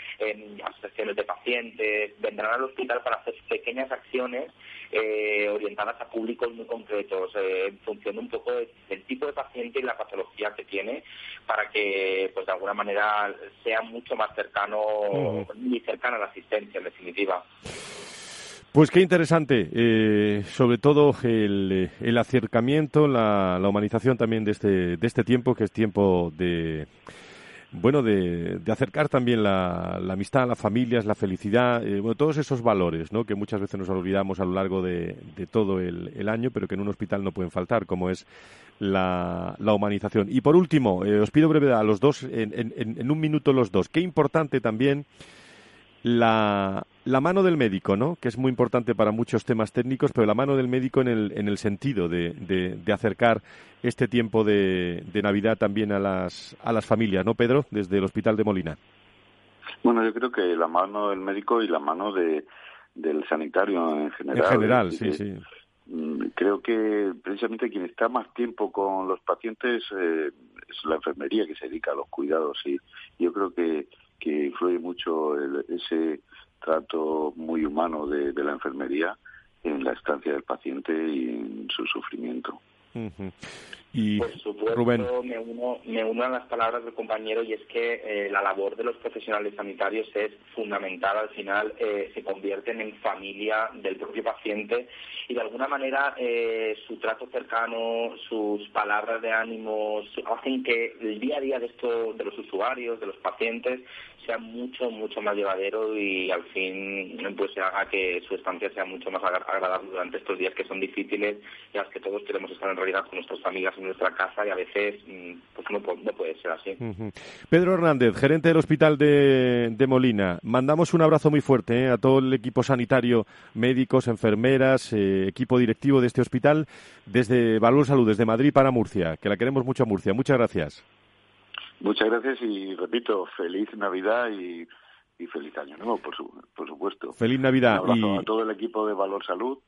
asociaciones de pacientes, vendrán al hospital para hacer pequeñas acciones eh, orientadas a públicos muy concretos, eh, en función un poco del tipo de paciente y la patología que tiene, para que, pues de alguna manera, sea mucho más cercano, muy cercana a la asistencia, en definitiva. Pues qué interesante, eh, sobre todo el, el acercamiento, la, humanización también de este, de este tiempo, que es tiempo de, bueno, de, acercar también la, amistad, las familias, la felicidad, eh, bueno, todos esos valores, ¿no? Que muchas veces nos olvidamos a lo largo de, todo el, año, pero que en un hospital no pueden faltar, como es la, humanización. Y por último, eh, os pido brevedad a los dos, en, en, en un minuto los dos. Qué importante también la la mano del médico, ¿no? Que es muy importante para muchos temas técnicos, pero la mano del médico en el, en el sentido de, de, acercar este tiempo de, de, Navidad también a las, a las familias, ¿no, Pedro? Desde el Hospital de Molina. Bueno, yo creo que la mano del médico y la mano de, del sanitario en general. En general, sí, sí. Mm, creo que precisamente quien está más tiempo con los pacientes eh, es la enfermería que se dedica a los cuidados y yo creo que, que influye mucho ese trato muy humano de, la enfermería en la estancia del paciente y en su sufrimiento. Y Por supuesto, Me, uno, me uno a las palabras del compañero y es que eh, la labor de los profesionales sanitarios es fundamental. Al final eh, se convierten en familia del propio paciente y de alguna manera eh, su trato cercano, sus palabras de ánimo hacen que el día a día de, esto, de los usuarios, de los pacientes, sea mucho, mucho más llevadero y al fin pues se haga que su estancia sea mucho más agradable durante estos días que son difíciles y a los que todos queremos estar en realidad con nuestras familias nuestra casa y a veces mm, pues no, no puede ser así. Pedro Hernández, gerente del Hospital de, de Molina, mandamos un abrazo muy fuerte ¿eh? a todo el equipo sanitario, médicos, enfermeras, eh, equipo directivo de este hospital desde Valor Salud, desde Madrid para Murcia, que la queremos mucho a Murcia. Muchas gracias. Muchas gracias y repito, feliz Navidad y, feliz año nuevo, por, por supuesto. Feliz Navidad. Un abrazo a todo el equipo de Valor Salud,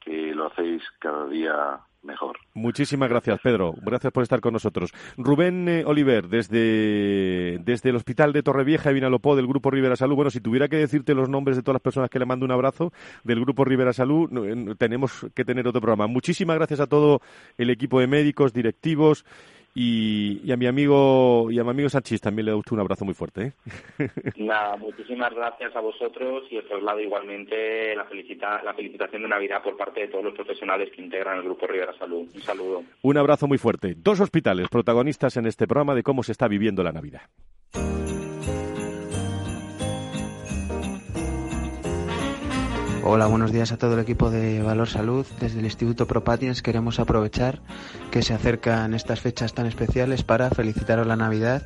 que lo hacéis cada día mejor. Muchísimas gracias, Pedro. Gracias por estar con nosotros. Rubén eh, Oliver, desde, desde el Hospital de Torrevieja y Vinalopó del Grupo Rivera Salud. Bueno, si tuviera que decirte los nombres de todas las personas que le mando un abrazo del Grupo Rivera Salud, tenemos que tener otro programa. Muchísimas gracias a todo el equipo de médicos, directivos y, a mi amigo y a mi amigo Sánchez también le doy un abrazo muy fuerte. ¿eh? Nada, muchísimas gracias a vosotros y os traslado igualmente la, felicita, la felicitación de Navidad por parte de todos los profesionales que integran el Grupo Rivera Salud. Un saludo. Un abrazo muy fuerte. Dos hospitales protagonistas en este programa de cómo se está viviendo la Navidad. Hola, buenos días a todo el equipo de Valor Salud. Desde el Instituto Propatiens queremos aprovechar que se acercan estas fechas tan especiales para felicitaros la Navidad,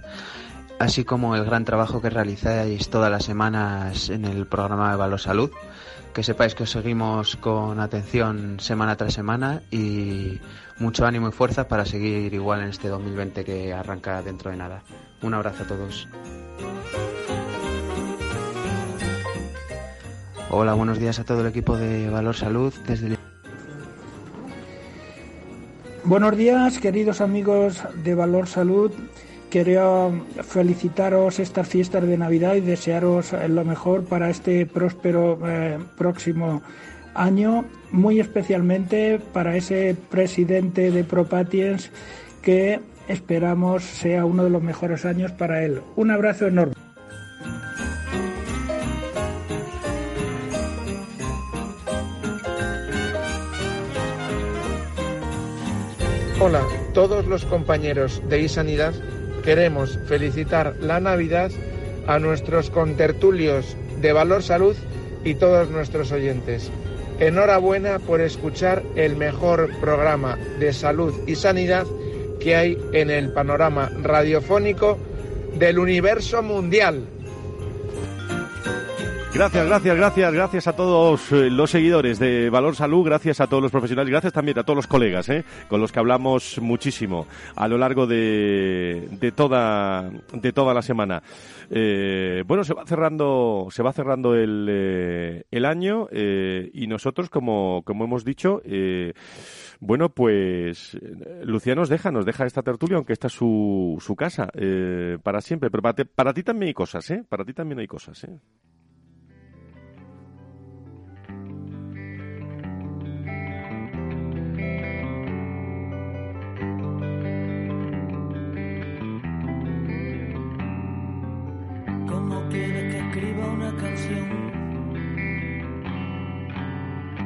así como el gran trabajo que realizáis todas las semanas en el programa de Valor Salud. Que sepáis que os seguimos con atención semana tras semana y mucho ánimo y fuerza para seguir igual en este 2020 que arranca dentro de nada. Un abrazo a todos. Hola, buenos días a todo el equipo de Valor Salud desde Buenos días, queridos amigos de Valor Salud. Quería felicitaros estas fiestas de Navidad y desearos lo mejor para este próspero eh, próximo año, muy especialmente para ese presidente de Propatiens que esperamos sea uno de los mejores años para él. Un abrazo enorme. Hola, todos los compañeros de iSanidad queremos felicitar la Navidad a nuestros contertulios de Valor Salud y todos nuestros oyentes. Enhorabuena por escuchar el mejor programa de salud y sanidad que hay en el panorama radiofónico del universo mundial. Gracias, gracias, gracias, gracias a todos eh, los seguidores de Valor Salud, gracias a todos los profesionales, gracias también a todos los colegas, eh, con los que hablamos muchísimo a lo largo de, de toda de toda la semana. Eh, bueno, se va cerrando se va cerrando el, el año y nosotros, como como hemos dicho. Bueno, pues Luciano nos deja, nos deja esta tertulia, aunque esta es su, su casa, para siempre. Pero para, para, ti también hay cosas, ¿eh? Para ti también hay cosas, ¿eh?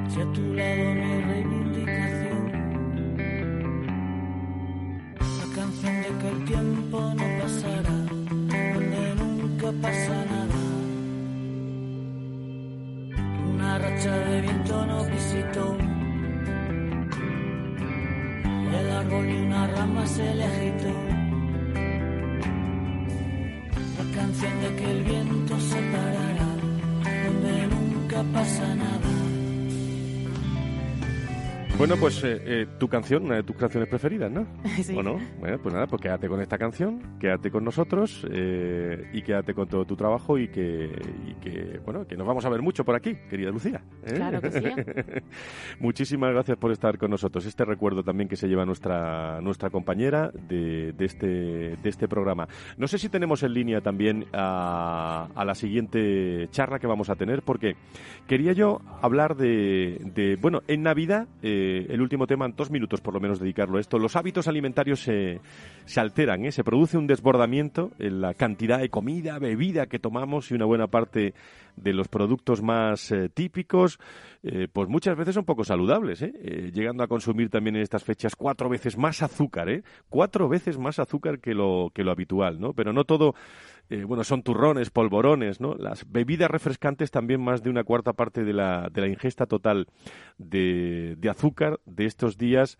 Si a tu lado no hay reivindicación. La canción de que el tiempo no pasará, donde nunca pasa nada. Una racha de viento no visitó. El árbol y una rama se le agitó. Canción que el viento se parará, donde nunca pasa nada. Bueno, pues eh, eh, tu canción, una de tus canciones preferidas, ¿no? Sí. ¿O no? Bueno, pues nada, pues quédate con esta canción, quédate con nosotros eh, y quédate con todo tu trabajo y que, y que, bueno, que nos vamos a ver mucho por aquí, querida Lucía. ¿eh? Claro que sí. Muchísimas gracias por estar con nosotros. Este recuerdo también que se lleva nuestra, nuestra compañera de, de este, de este programa. No sé si tenemos en línea también a, a la siguiente charla que vamos a tener, porque quería yo hablar de, de bueno, en Navidad, eh, el último tema, en dos minutos por lo menos dedicarlo a esto, los hábitos alimentarios se, se alteran, ¿eh? se produce un desbordamiento en la cantidad de comida, bebida que tomamos y una buena parte de los productos más eh, típicos, eh, pues muchas veces son poco saludables, ¿eh? Eh, llegando a consumir también en estas fechas cuatro veces más azúcar, ¿eh? cuatro veces más azúcar que lo, que lo habitual, ¿no? Pero no todo, eh, bueno, son turrones, polvorones, ¿no? Las bebidas refrescantes también más de una cuarta parte de la, de la ingesta total de, de azúcar de estos días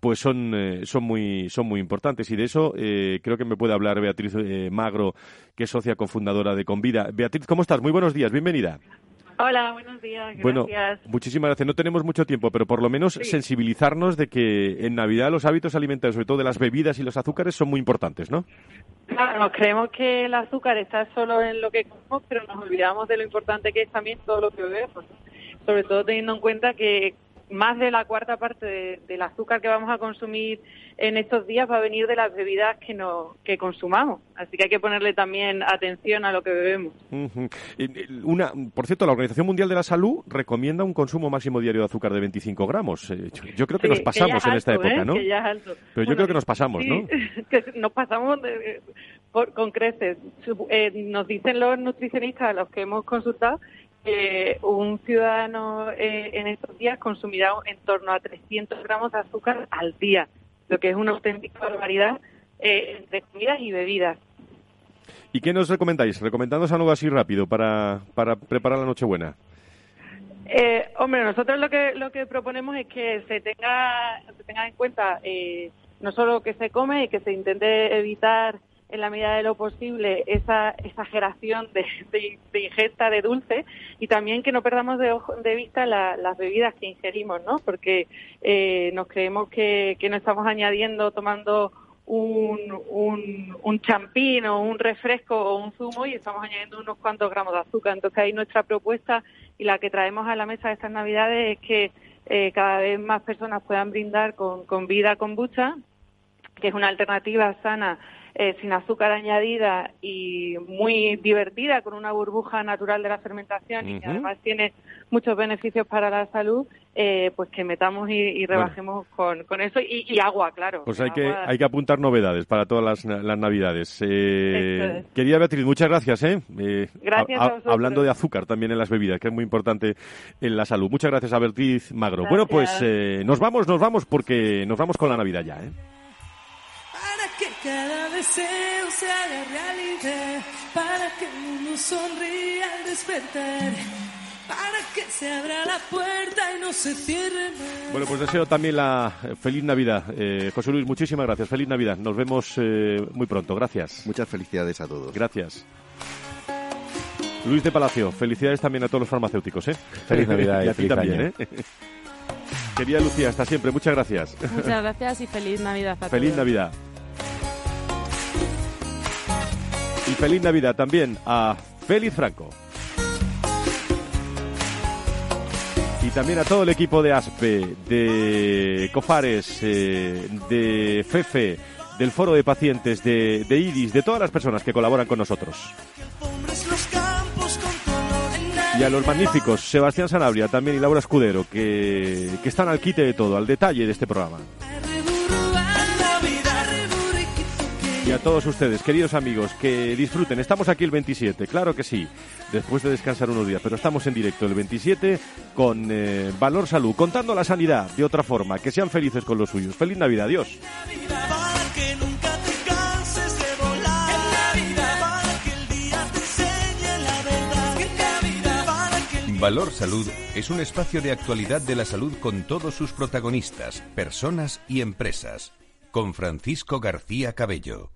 pues son, eh, son, muy, son muy importantes. Y de eso eh, creo que me puede hablar Beatriz eh, Magro, que es socia cofundadora de Convida. Beatriz, ¿cómo estás? Muy buenos días, bienvenida. Hola, buenos días. Gracias. Bueno, muchísimas gracias. No tenemos mucho tiempo, pero por lo menos sensibilizarnos de que en Navidad los hábitos alimentarios, sobre todo de las bebidas y los azúcares, son muy importantes, ¿no? Claro, nos creemos que el azúcar está solo en lo que comemos, pero nos olvidamos de lo importante que es también todo lo que bebemos. Sobre todo teniendo en cuenta que más de la cuarta parte de- del azúcar que vamos a consumir en estos días va a venir de las bebidas que, no, que consumamos. Así que hay que ponerle también atención a lo que bebemos. Eh, Una, por cierto, la Organización Mundial de la Salud recomienda un consumo máximo diario de azúcar de 25 gramos. Eh, yo, yo creo que Sí, nos pasamos en esta época, ¿eh? ¿no? Que ya es alto. Pero yo creo que nos pasamos, sí, ¿no? que nos pasamos de- por- con creces. Eh, nos dicen los nutricionistas a los que hemos consultado que un ciudadano eh, en estos días consumirá en torno a 300 gramos de azúcar al día, lo que es una auténtica barbaridad eh, entre comidas y bebidas. ¿Y qué nos recomendáis? Recomendándonos algo así rápido para, para preparar la Nochebuena. Eh, hombre, nosotros lo que lo que proponemos es que se tenga se tenga en cuenta eh, no solo lo que se come y que se intente evitar en la medida de lo posible esa exageración de, de- de ingesta de dulce y también que no perdamos de, ojo- de vista la- las bebidas que ingerimos, ¿no? Porque eh, nos creemos que, que no estamos añadiendo tomando un, un, un champín o un refresco o un zumo y estamos añadiendo unos cuantos gramos de azúcar. Entonces ahí nuestra propuesta y la que traemos a la mesa de estas navidades es que eh, cada vez más personas puedan brindar con, con vida kombucha, que es una alternativa sana eh, sin azúcar añadida y muy divertida con una burbuja natural de la fermentación y que además tiene muchos beneficios para la salud, eh, pues que metamos y, y rebajemos con, con eso y, y agua, claro. Pues hay que, hay que apuntar novedades para todas las, las Navidades. Eh, es. Querida Beatriz, muchas gracias. ¿eh? Eh, Gracias a hablando de azúcar también en las bebidas, que es muy importante en la salud. Muchas gracias a Beatriz Magro. Bueno, pues eh, nos vamos, nos vamos porque nos vamos con la Navidad ya. ¿eh? Cada deseo se haga realidad, para que el mundo sonría al despertar, para que se abra la puerta y no se cierre más. Bueno, pues deseo también la eh, feliz Navidad. Eh, José Luis, muchísimas gracias. Feliz Navidad. Nos vemos eh, muy pronto. Gracias. Muchas felicidades a todos. Gracias. Luis de Palacio, felicidades también a todos los farmacéuticos. ¿eh? Feliz Navidad y y a ti feliz también. año. ¿eh? Querida Lucía, hasta siempre. Muchas gracias. Muchas gracias y feliz Navidad a Feliz todos. Navidad. Feliz Navidad también a Félix Franco. Y también a todo el equipo de ASPE, de COFARES, eh, de FEFE, del Foro de Pacientes, de, de IDIS, de todas las personas que colaboran con nosotros. Y a los magníficos Sebastián Sanabria también y Laura Escudero, que, que están al quite de todo, al detalle de este programa. Y a todos ustedes, queridos amigos, que disfruten. Estamos aquí el 27, claro que sí, después de descansar unos días, pero estamos en directo el 27 con eh, Valor Salud, contando la sanidad de otra forma, que sean felices con los suyos. Feliz Navidad, adiós. Valor Salud es un espacio de actualidad de la salud con todos sus protagonistas, personas y empresas. Con Francisco García Cabello.